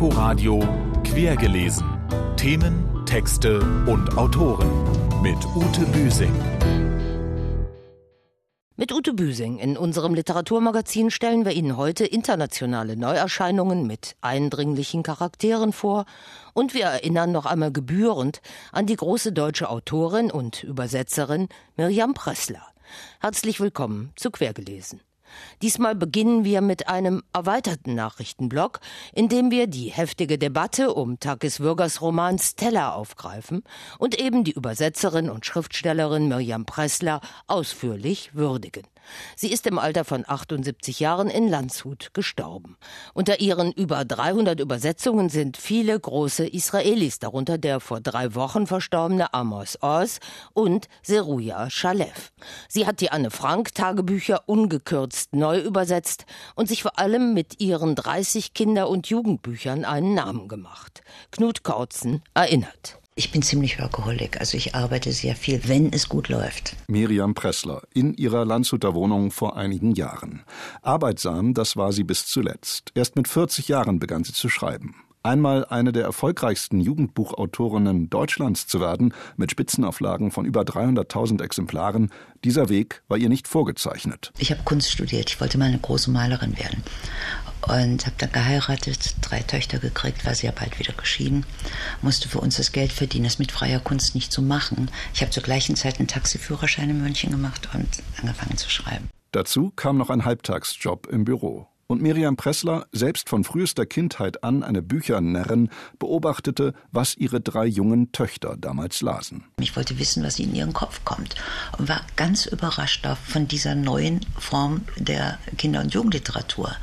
Inforadio Quergelesen. Themen, Texte und Autoren mit Ute Büsing. Mit Ute Büsing in unserem Literaturmagazin stellen wir Ihnen heute internationale Neuerscheinungen mit eindringlichen Charakteren vor und wir erinnern noch einmal gebührend an die große deutsche Autorin und Übersetzerin Mirjam Pressler. Herzlich willkommen zu Quergelesen. Diesmal beginnen wir mit einem erweiterten Nachrichtenblock, in dem wir die heftige Debatte um Takis Würgers Roman Stella aufgreifen und eben die Übersetzerin und Schriftstellerin Mirjam Pressler ausführlich würdigen. Sie ist im Alter von 78 Jahren in Landshut gestorben. Unter ihren über 300 Übersetzungen sind viele große Israelis, darunter der vor drei Wochen verstorbene Amos Oz und Seruja Shalev. Sie hat die Anne Frank Tagebücher ungekürzt neu übersetzt und sich vor allem mit ihren 30 Kinder- und Jugendbüchern einen Namen gemacht. Knut Kautzen erinnert. Ich bin ziemlich Workaholic, also ich arbeite sehr viel, wenn es gut läuft. Miriam Pressler in ihrer Landshuter Wohnung vor einigen Jahren. Arbeitsam, das war sie bis zuletzt. Erst mit 40 Jahren begann sie zu schreiben. Einmal eine der erfolgreichsten Jugendbuchautorinnen Deutschlands zu werden, mit Spitzenauflagen von über 300.000 Exemplaren, dieser Weg war ihr nicht vorgezeichnet. Ich habe Kunst studiert, ich wollte mal eine große Malerin werden und habe dann geheiratet, drei Töchter gekriegt, war sehr bald wieder geschieden, musste für uns das Geld verdienen, das mit freier Kunst nicht zu machen. Ich habe zur gleichen Zeit einen Taxiführerschein in München gemacht und angefangen zu schreiben. Dazu kam noch ein Halbtagsjob im Büro. Und Miriam Pressler, selbst von frühester Kindheit an eine Büchernärrin, beobachtete, was ihre drei jungen Töchter damals lasen. Ich wollte wissen, was in ihren Kopf kommt und war ganz überrascht von dieser neuen Form der Kinder- und Jugendliteratur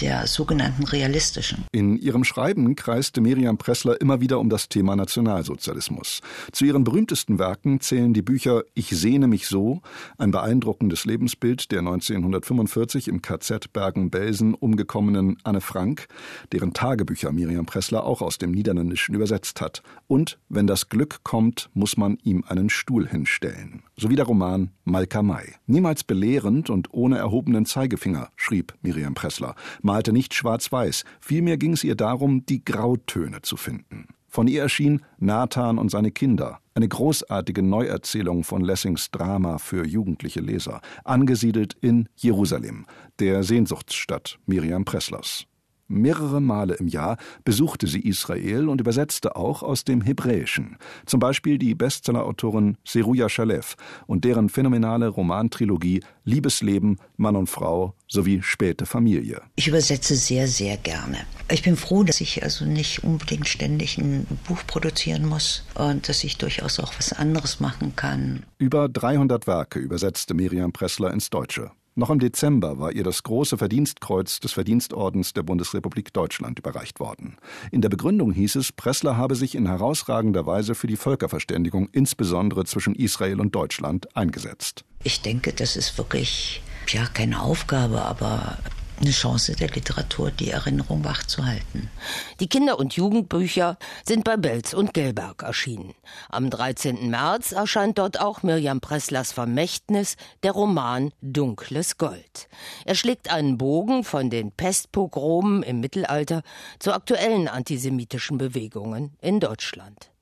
der sogenannten realistischen. In ihrem Schreiben kreiste Miriam Pressler immer wieder um das Thema Nationalsozialismus. Zu ihren berühmtesten Werken zählen die Bücher Ich sehne mich so, ein beeindruckendes Lebensbild der 1945 im KZ Bergen-Belsen umgekommenen Anne Frank, deren Tagebücher Miriam Pressler auch aus dem Niederländischen übersetzt hat, und Wenn das Glück kommt, muss man ihm einen Stuhl hinstellen, sowie der Roman Malka Mai. Niemals belehrend und ohne erhobenen Zeigefinger, schrieb Miriam Pressler, malte nicht schwarz-weiß, vielmehr ging es ihr darum, die Grautöne zu finden. Von ihr erschien Nathan und seine Kinder, eine großartige Neuerzählung von Lessings Drama für jugendliche Leser, angesiedelt in Jerusalem, der Sehnsuchtsstadt Miriam Presslers. Mehrere Male im Jahr besuchte sie Israel und übersetzte auch aus dem Hebräischen, zum Beispiel die Bestsellerautorin Seruja Shalev und deren phänomenale Romantrilogie Liebesleben, Mann und Frau sowie späte Familie. Ich übersetze sehr, sehr gerne. Ich bin froh, dass ich also nicht unbedingt ständig ein Buch produzieren muss und dass ich durchaus auch was anderes machen kann. Über 300 Werke übersetzte Miriam Pressler ins Deutsche. Noch im Dezember war ihr das große Verdienstkreuz des Verdienstordens der Bundesrepublik Deutschland überreicht worden. In der Begründung hieß es, Pressler habe sich in herausragender Weise für die Völkerverständigung, insbesondere zwischen Israel und Deutschland, eingesetzt. Ich denke, das ist wirklich ja keine Aufgabe, aber eine Chance der Literatur, die Erinnerung wachzuhalten. Die Kinder- und Jugendbücher sind bei Belz und Gelberg erschienen. Am 13. März erscheint dort auch Mirjam Presslers Vermächtnis, der Roman Dunkles Gold. Er schlägt einen Bogen von den Pestpogromen im Mittelalter zu aktuellen antisemitischen Bewegungen in Deutschland.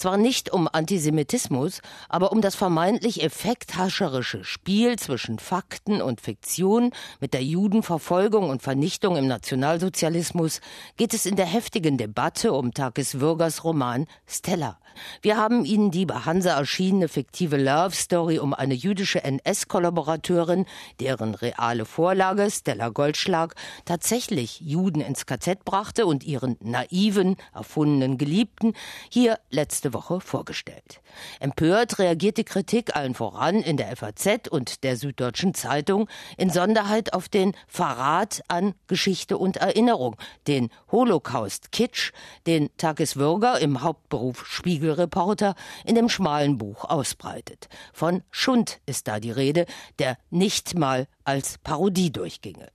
Zwar nicht um Antisemitismus, aber um das vermeintlich effekthascherische Spiel zwischen Fakten und Fiktion mit der Judenverfolgung und Vernichtung im Nationalsozialismus geht es in der heftigen Debatte um Takis Würgers Roman Stella. Wir haben Ihnen die bei Hansa erschienene fiktive Love Story um eine jüdische NS-Kollaborateurin, deren reale Vorlage Stella Goldschlag tatsächlich Juden ins KZ brachte und ihren naiven, erfundenen Geliebten hier letzte Woche vorgestellt. Empört reagiert die Kritik allen voran in der FAZ und der Süddeutschen Zeitung, in Sonderheit auf den Verrat an Geschichte und Erinnerung, den Holocaust-Kitsch, den Takis Würger im Hauptberuf Spiegelreporter in dem schmalen Buch ausbreitet. Von Schund ist da die Rede, der nicht mal als Parodie durchginge.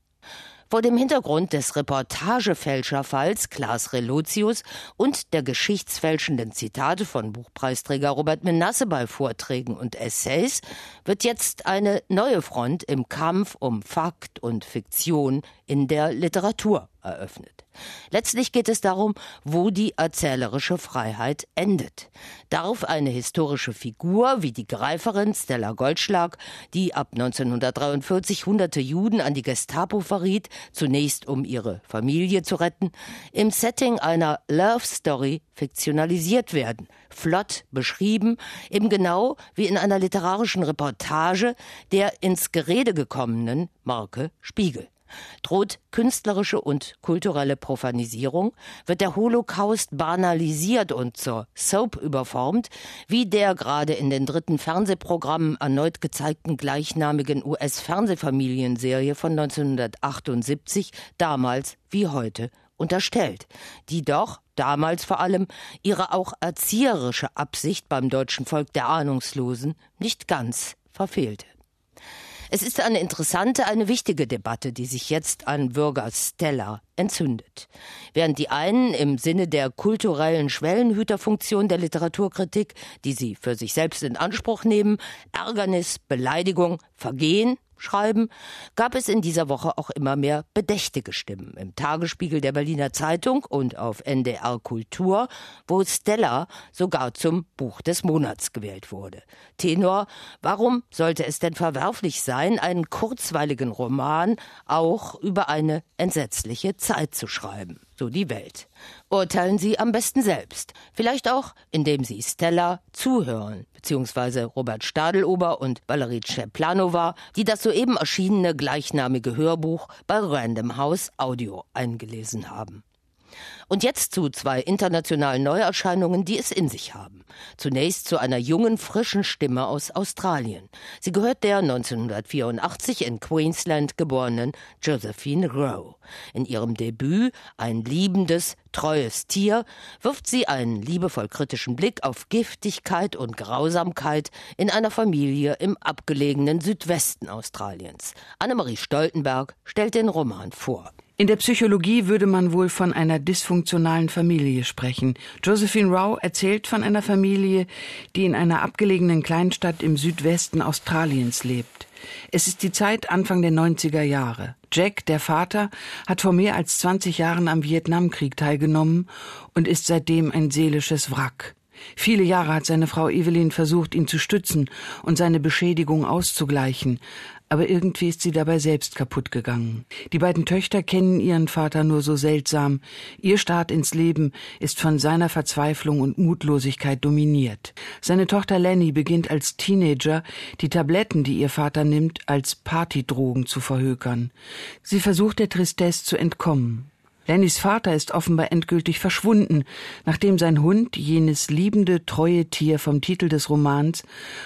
Vor dem Hintergrund des Reportagefälscherfalls Klaas Relotius und der geschichtsfälschenden Zitate von Buchpreisträger Robert Menasse bei Vorträgen und Essays wird jetzt eine neue Front im Kampf um Fakt und Fiktion in der Literatur eröffnet. Letztlich geht es darum, wo die erzählerische Freiheit endet. Darf eine historische Figur wie die Greiferin Stella Goldschlag, die ab 1943 hunderte Juden an die Gestapo verriet, zunächst um ihre Familie zu retten, im Setting einer Love Story fiktionalisiert werden, flott beschrieben, eben genau wie in einer literarischen Reportage der ins Gerede gekommenen Marke Spiegel. Droht künstlerische und kulturelle Profanisierung? Wird der Holocaust banalisiert und zur Soap überformt, wie der gerade in den dritten Fernsehprogrammen erneut gezeigten gleichnamigen US-Fernsehfamilienserie von 1978, damals wie heute unterstellt, die doch damals vor allem ihre auch erzieherische Absicht beim deutschen Volk der Ahnungslosen nicht ganz verfehlte. Es ist eine interessante, eine wichtige Debatte, die sich jetzt an Bürger Stella entzündet. Während die einen im Sinne der kulturellen Schwellenhüterfunktion der Literaturkritik, die sie für sich selbst in Anspruch nehmen, Ärgernis, Beleidigung, Vergehen schreiben, gab es in dieser Woche auch immer mehr bedächtige Stimmen. Im Tagesspiegel der Berliner Zeitung und auf NDR Kultur, wo Stella sogar zum Buch des Monats gewählt wurde. Tenor, warum sollte es denn verwerflich sein, einen kurzweiligen Roman auch über eine entsetzliche Zeit zu schreiben? So die Welt. Urteilen Sie am besten selbst. Vielleicht auch, indem Sie Stella zuhören, beziehungsweise Robert Stadelober und Valerie Czeplanova, die das soeben erschienene gleichnamige Hörbuch bei Random House Audio eingelesen haben. Und jetzt zu zwei internationalen Neuerscheinungen, die es in sich haben. Zunächst zu einer jungen, frischen Stimme aus Australien. Sie gehört der 1984 in Queensland geborenen Josephine Rowe. In ihrem Debüt Ein liebendes, treues Tier wirft sie einen liebevoll kritischen Blick auf Giftigkeit und Grausamkeit in einer Familie im abgelegenen Südwesten Australiens. Annemarie Stoltenberg stellt den Roman vor. In der Psychologie würde man wohl von einer dysfunktionalen Familie sprechen. Josephine Rao erzählt von einer Familie, die in einer abgelegenen Kleinstadt im Südwesten Australiens lebt. Es ist die Zeit Anfang der 90er Jahre. Jack, der Vater, hat vor mehr als 20 Jahren am Vietnamkrieg teilgenommen und ist seitdem ein seelisches Wrack. Viele Jahre hat seine Frau Evelyn versucht, ihn zu stützen und seine Beschädigung auszugleichen, aber irgendwie ist sie dabei selbst kaputt gegangen. Die beiden Töchter kennen ihren Vater nur so seltsam. Ihr Start ins Leben ist von seiner Verzweiflung und Mutlosigkeit dominiert. Seine Tochter Lenny beginnt als Teenager, die Tabletten, die ihr Vater nimmt, als Partydrogen zu verhökern. Sie versucht der Tristesse zu entkommen. Lennys Vater ist offenbar endgültig verschwunden, nachdem sein Hund, jenes liebende, treue Tier vom Titel des Romans,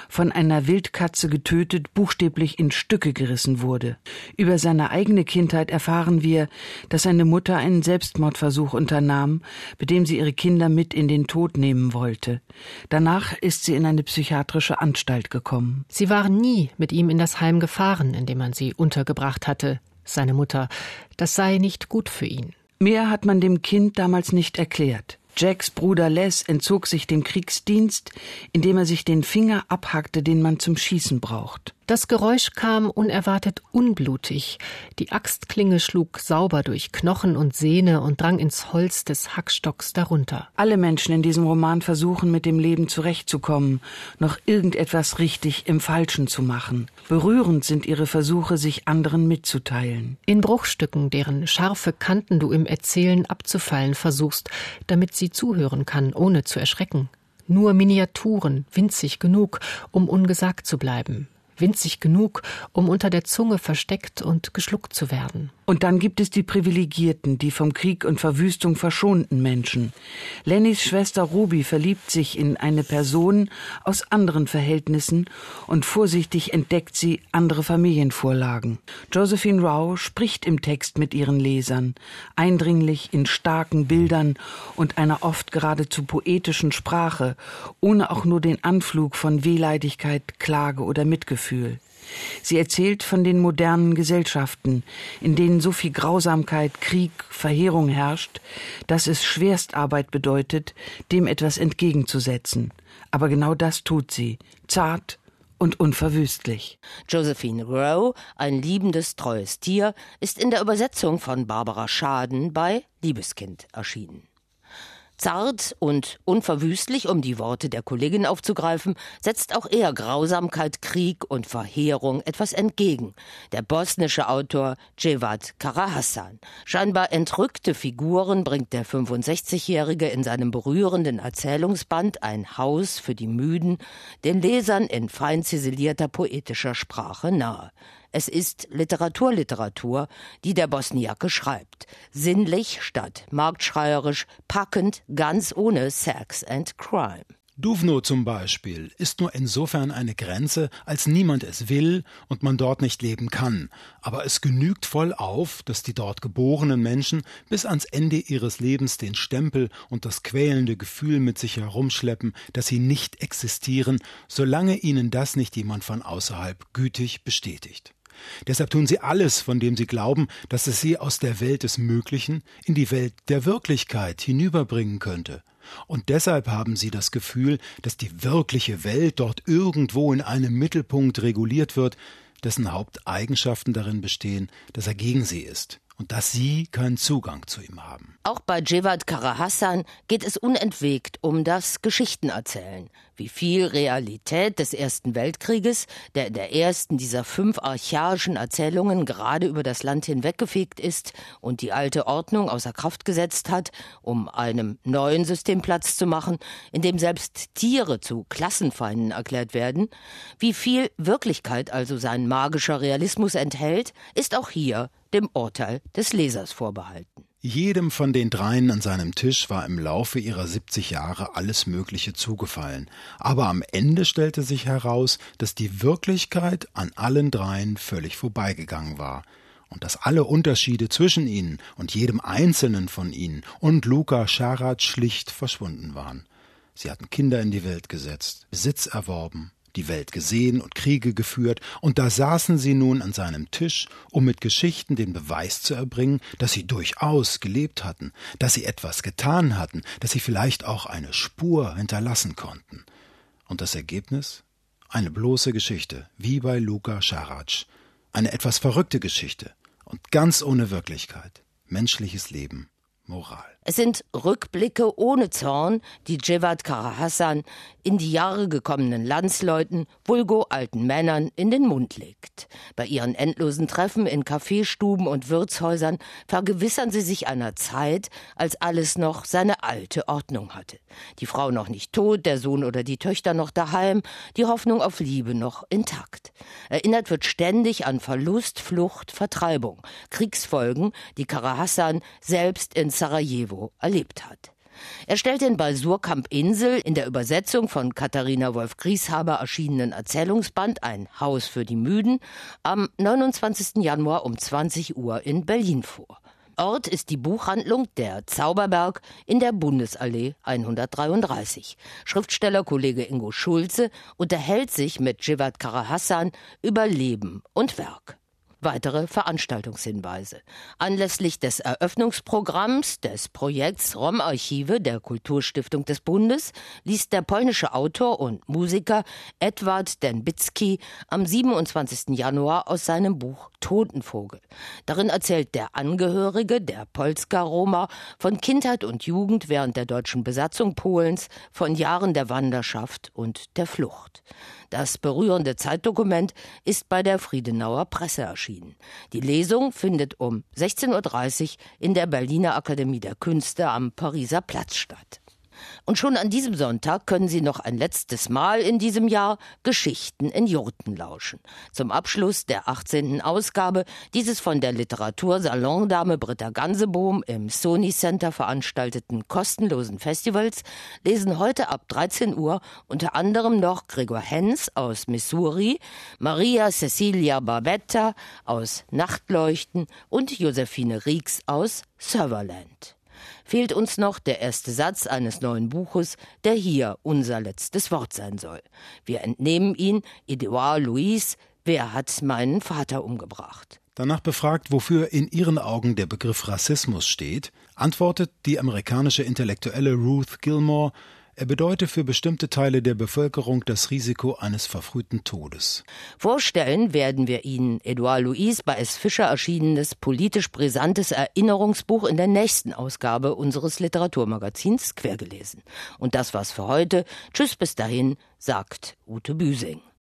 von einer Wildkatze getötet, buchstäblich in Stücke gerissen wurde. Über seine eigene Kindheit erfahren wir, dass seine Mutter einen Selbstmordversuch unternahm, bei dem sie ihre Kinder mit in den Tod nehmen wollte. Danach ist sie in eine psychiatrische Anstalt gekommen. Sie waren nie mit ihm in das Heim gefahren, in dem man sie untergebracht hatte, seine Mutter. Das sei nicht gut für ihn. Mehr hat man dem Kind damals nicht erklärt. Jacks Bruder Les entzog sich dem Kriegsdienst, indem er sich den Finger abhackte, den man zum Schießen braucht. Das Geräusch kam unerwartet unblutig. Die Axtklinge schlug sauber durch Knochen und Sehne und drang ins Holz des Hackstocks darunter. Alle Menschen in diesem Roman versuchen, mit dem Leben zurechtzukommen, noch irgendetwas richtig im Falschen zu machen. Berührend sind ihre Versuche, sich anderen mitzuteilen. In Bruchstücken, deren scharfe Kanten du im Erzählen abzufallen versuchst, damit sie zuhören kann, ohne zu erschrecken. Nur Miniaturen, winzig genug, um ungesagt zu bleiben winzig genug, um unter der Zunge versteckt und geschluckt zu werden. Und dann gibt es die Privilegierten, die vom Krieg und Verwüstung verschonten Menschen. Lennys Schwester Ruby verliebt sich in eine Person aus anderen Verhältnissen und vorsichtig entdeckt sie andere Familienvorlagen. Josephine Rao spricht im Text mit ihren Lesern, eindringlich in starken Bildern und einer oft geradezu poetischen Sprache, ohne auch nur den Anflug von Wehleidigkeit, Klage oder Mitgefühl. Sie erzählt von den modernen Gesellschaften, in denen so viel Grausamkeit, Krieg, Verheerung herrscht, dass es Schwerstarbeit bedeutet, dem etwas entgegenzusetzen. Aber genau das tut sie, zart, und unverwüstlich. Josephine Rowe, ein liebendes, treues Tier, ist in der Übersetzung von Barbara Schaden bei Liebeskind erschienen. Zart und unverwüstlich, um die Worte der Kollegin aufzugreifen, setzt auch er Grausamkeit, Krieg und Verheerung etwas entgegen. Der bosnische Autor Cevat Karahassan. Scheinbar entrückte Figuren bringt der 65-Jährige in seinem berührenden Erzählungsband Ein Haus für die Müden den Lesern in fein ziselierter poetischer Sprache nahe. Es ist Literaturliteratur, die der Bosniake schreibt. Sinnlich statt marktschreierisch, packend, ganz ohne Sex and Crime. Duvno zum Beispiel ist nur insofern eine Grenze, als niemand es will und man dort nicht leben kann. Aber es genügt voll auf, dass die dort geborenen Menschen bis ans Ende ihres Lebens den Stempel und das quälende Gefühl mit sich herumschleppen, dass sie nicht existieren, solange ihnen das nicht jemand von außerhalb gütig bestätigt. Deshalb tun sie alles, von dem sie glauben, dass es sie aus der Welt des Möglichen in die Welt der Wirklichkeit hinüberbringen könnte. Und deshalb haben sie das Gefühl, dass die wirkliche Welt dort irgendwo in einem Mittelpunkt reguliert wird, dessen Haupteigenschaften darin bestehen, dass er gegen sie ist und dass sie keinen Zugang zu ihm haben. Auch bei Jevad Karahassan geht es unentwegt um das Geschichtenerzählen. Wie viel Realität des Ersten Weltkrieges, der in der ersten dieser fünf archaischen Erzählungen gerade über das Land hinweggefegt ist und die alte Ordnung außer Kraft gesetzt hat, um einem neuen System Platz zu machen, in dem selbst Tiere zu Klassenfeinden erklärt werden, wie viel Wirklichkeit also sein magischer Realismus enthält, ist auch hier dem Urteil des Lesers vorbehalten. Jedem von den dreien an seinem Tisch war im Laufe ihrer 70 Jahre alles Mögliche zugefallen. Aber am Ende stellte sich heraus, dass die Wirklichkeit an allen dreien völlig vorbeigegangen war. Und dass alle Unterschiede zwischen ihnen und jedem einzelnen von ihnen und Luca Scharat schlicht verschwunden waren. Sie hatten Kinder in die Welt gesetzt, Besitz erworben, die Welt gesehen und Kriege geführt, und da saßen sie nun an seinem Tisch, um mit Geschichten den Beweis zu erbringen, dass sie durchaus gelebt hatten, dass sie etwas getan hatten, dass sie vielleicht auch eine Spur hinterlassen konnten. Und das Ergebnis? Eine bloße Geschichte, wie bei Luka Scharac. Eine etwas verrückte Geschichte und ganz ohne Wirklichkeit. Menschliches Leben, Moral. Es sind Rückblicke ohne Zorn, die Jevad Karahassan in die Jahre gekommenen Landsleuten, vulgo alten Männern, in den Mund legt. Bei ihren endlosen Treffen in Kaffeestuben und Wirtshäusern vergewissern sie sich einer Zeit, als alles noch seine alte Ordnung hatte. Die Frau noch nicht tot, der Sohn oder die Töchter noch daheim, die Hoffnung auf Liebe noch intakt. Erinnert wird ständig an Verlust, Flucht, Vertreibung, Kriegsfolgen, die Karahassan selbst in Sarajevo erlebt hat. Er stellt den bei Surkamp Insel in der Übersetzung von Katharina Wolf Grieshaber erschienenen Erzählungsband Ein Haus für die Müden am 29. Januar um 20 Uhr in Berlin vor. Ort ist die Buchhandlung Der Zauberberg in der Bundesallee 133. Schriftstellerkollege Ingo Schulze unterhält sich mit Jivat Karahassan über Leben und Werk weitere Veranstaltungshinweise. Anlässlich des Eröffnungsprogramms des Projekts Rom-Archive der Kulturstiftung des Bundes liest der polnische Autor und Musiker Edward Denbicki am 27. Januar aus seinem Buch Totenvogel. Darin erzählt der Angehörige der Polska-Roma von Kindheit und Jugend während der deutschen Besatzung Polens, von Jahren der Wanderschaft und der Flucht. Das berührende Zeitdokument ist bei der Friedenauer Presse erschienen. Die Lesung findet um 16.30 Uhr in der Berliner Akademie der Künste am Pariser Platz statt. Und schon an diesem Sonntag können Sie noch ein letztes Mal in diesem Jahr Geschichten in Jurten lauschen. Zum Abschluss der 18. Ausgabe dieses von der Literatursalondame Britta Gansebohm im Sony Center veranstalteten kostenlosen Festivals lesen heute ab 13 Uhr unter anderem noch Gregor Hens aus Missouri, Maria Cecilia Barbetta aus Nachtleuchten und Josephine Rieks aus Serverland fehlt uns noch der erste Satz eines neuen Buches, der hier unser letztes Wort sein soll. Wir entnehmen ihn Edouard Louis, Wer hat meinen Vater umgebracht? Danach befragt, wofür in ihren Augen der Begriff Rassismus steht, antwortet die amerikanische Intellektuelle Ruth Gilmore, Er bedeute für bestimmte Teile der Bevölkerung das Risiko eines verfrühten Todes. Vorstellen werden wir Ihnen Edouard Louis bei S. Fischer erschienenes politisch brisantes Erinnerungsbuch in der nächsten Ausgabe unseres Literaturmagazins Quergelesen. Und das war's für heute. Tschüss bis dahin, sagt Ute Büsing.